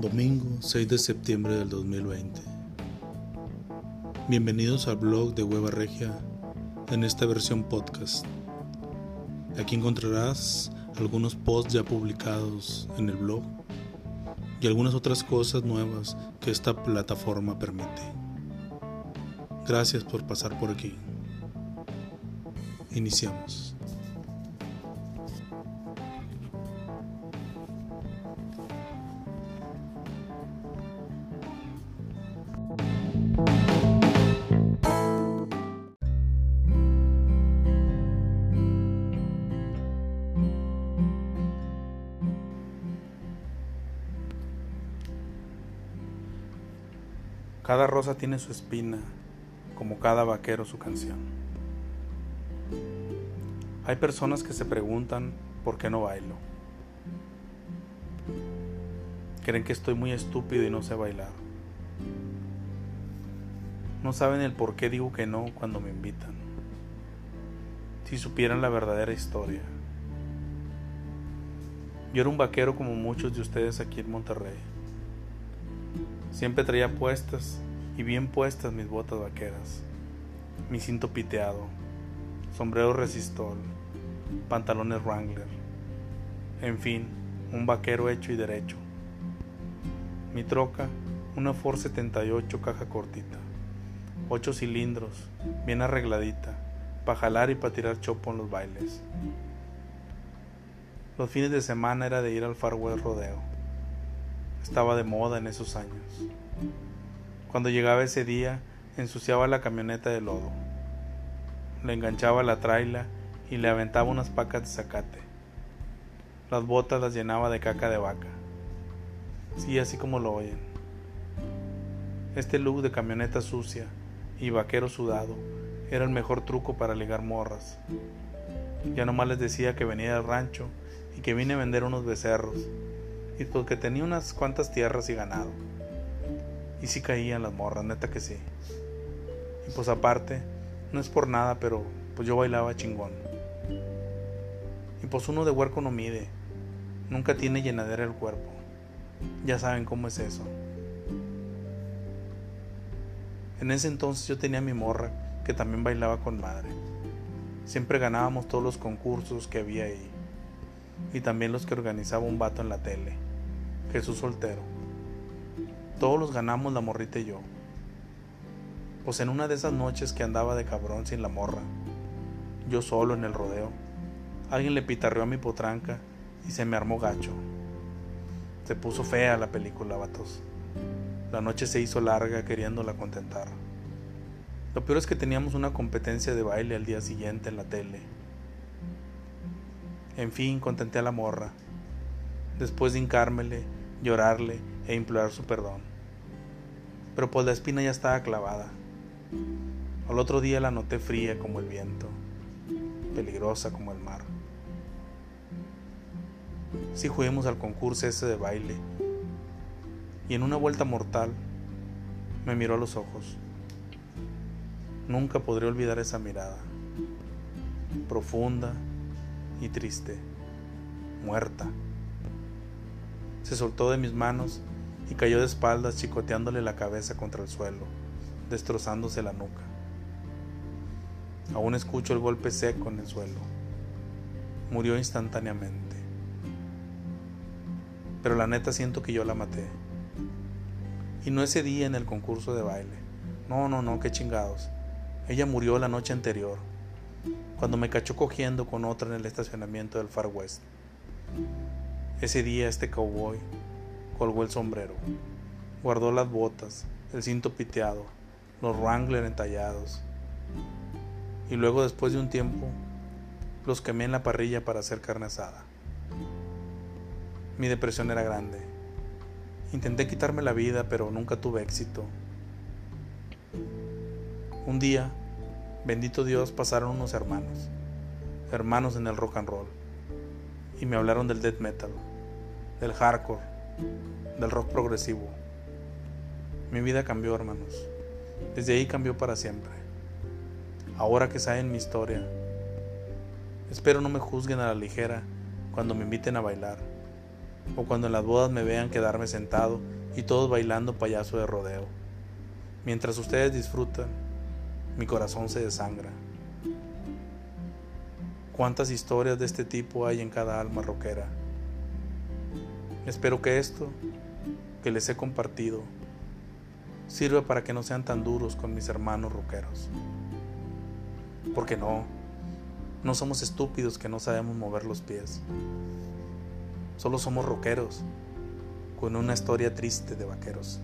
Domingo 6 de septiembre del 2020. Bienvenidos al blog de Hueva Regia en esta versión podcast. Aquí encontrarás algunos posts ya publicados en el blog y algunas otras cosas nuevas que esta plataforma permite. Gracias por pasar por aquí. Iniciamos. Cada rosa tiene su espina, como cada vaquero su canción. Hay personas que se preguntan por qué no bailo. Creen que estoy muy estúpido y no sé bailar. No saben el por qué digo que no cuando me invitan. Si supieran la verdadera historia. Yo era un vaquero como muchos de ustedes aquí en Monterrey. Siempre traía puestas y bien puestas mis botas vaqueras, mi cinto piteado, sombrero resistol, pantalones Wrangler, en fin, un vaquero hecho y derecho. Mi troca, una Ford 78 caja cortita, ocho cilindros, bien arregladita, para jalar y para tirar chopo en los bailes. Los fines de semana era de ir al Far Rodeo estaba de moda en esos años. Cuando llegaba ese día, ensuciaba la camioneta de lodo. Le enganchaba la traila y le aventaba unas pacas de zacate. Las botas las llenaba de caca de vaca. Sí, así como lo oyen. Este look de camioneta sucia y vaquero sudado era el mejor truco para ligar morras. Ya nomás les decía que venía del rancho y que vine a vender unos becerros y porque tenía unas cuantas tierras y ganado. Y sí caían las morras, neta que sí. Y pues aparte, no es por nada, pero pues yo bailaba chingón. Y pues uno de huerco no mide, nunca tiene llenadera el cuerpo. Ya saben cómo es eso. En ese entonces yo tenía mi morra que también bailaba con madre. Siempre ganábamos todos los concursos que había ahí. Y también los que organizaba un vato en la tele. Jesús soltero. Todos los ganamos la morrita y yo. Pues en una de esas noches que andaba de cabrón sin la morra, yo solo en el rodeo, alguien le pitarreó a mi potranca y se me armó gacho. Se puso fea la película, vatos. La noche se hizo larga queriéndola contentar. Lo peor es que teníamos una competencia de baile al día siguiente en la tele. En fin, contenté a la morra. Después de hincármele, llorarle e implorar su perdón. Pero pues la espina ya estaba clavada. Al otro día la noté fría como el viento, peligrosa como el mar. Si juguemos al concurso ese de baile, y en una vuelta mortal me miró a los ojos. Nunca podré olvidar esa mirada, profunda y triste, muerta se soltó de mis manos y cayó de espaldas chicoteándole la cabeza contra el suelo, destrozándose la nuca. Aún escucho el golpe seco en el suelo. Murió instantáneamente. Pero la neta siento que yo la maté. Y no ese día en el concurso de baile. No, no, no, qué chingados. Ella murió la noche anterior, cuando me cachó cogiendo con otra en el estacionamiento del Far West. Ese día este cowboy colgó el sombrero, guardó las botas, el cinto piteado, los Wrangler entallados. Y luego después de un tiempo los quemé en la parrilla para hacer carne asada. Mi depresión era grande. Intenté quitarme la vida, pero nunca tuve éxito. Un día, bendito Dios, pasaron unos hermanos, hermanos en el rock and roll y me hablaron del death metal, del hardcore, del rock progresivo. Mi vida cambió, hermanos. Desde ahí cambió para siempre. Ahora que saben mi historia, espero no me juzguen a la ligera cuando me inviten a bailar, o cuando en las bodas me vean quedarme sentado y todos bailando payaso de rodeo. Mientras ustedes disfrutan, mi corazón se desangra. Cuántas historias de este tipo hay en cada alma rockera. Espero que esto, que les he compartido, sirva para que no sean tan duros con mis hermanos rockeros. Porque no, no somos estúpidos que no sabemos mover los pies. Solo somos rockeros con una historia triste de vaqueros.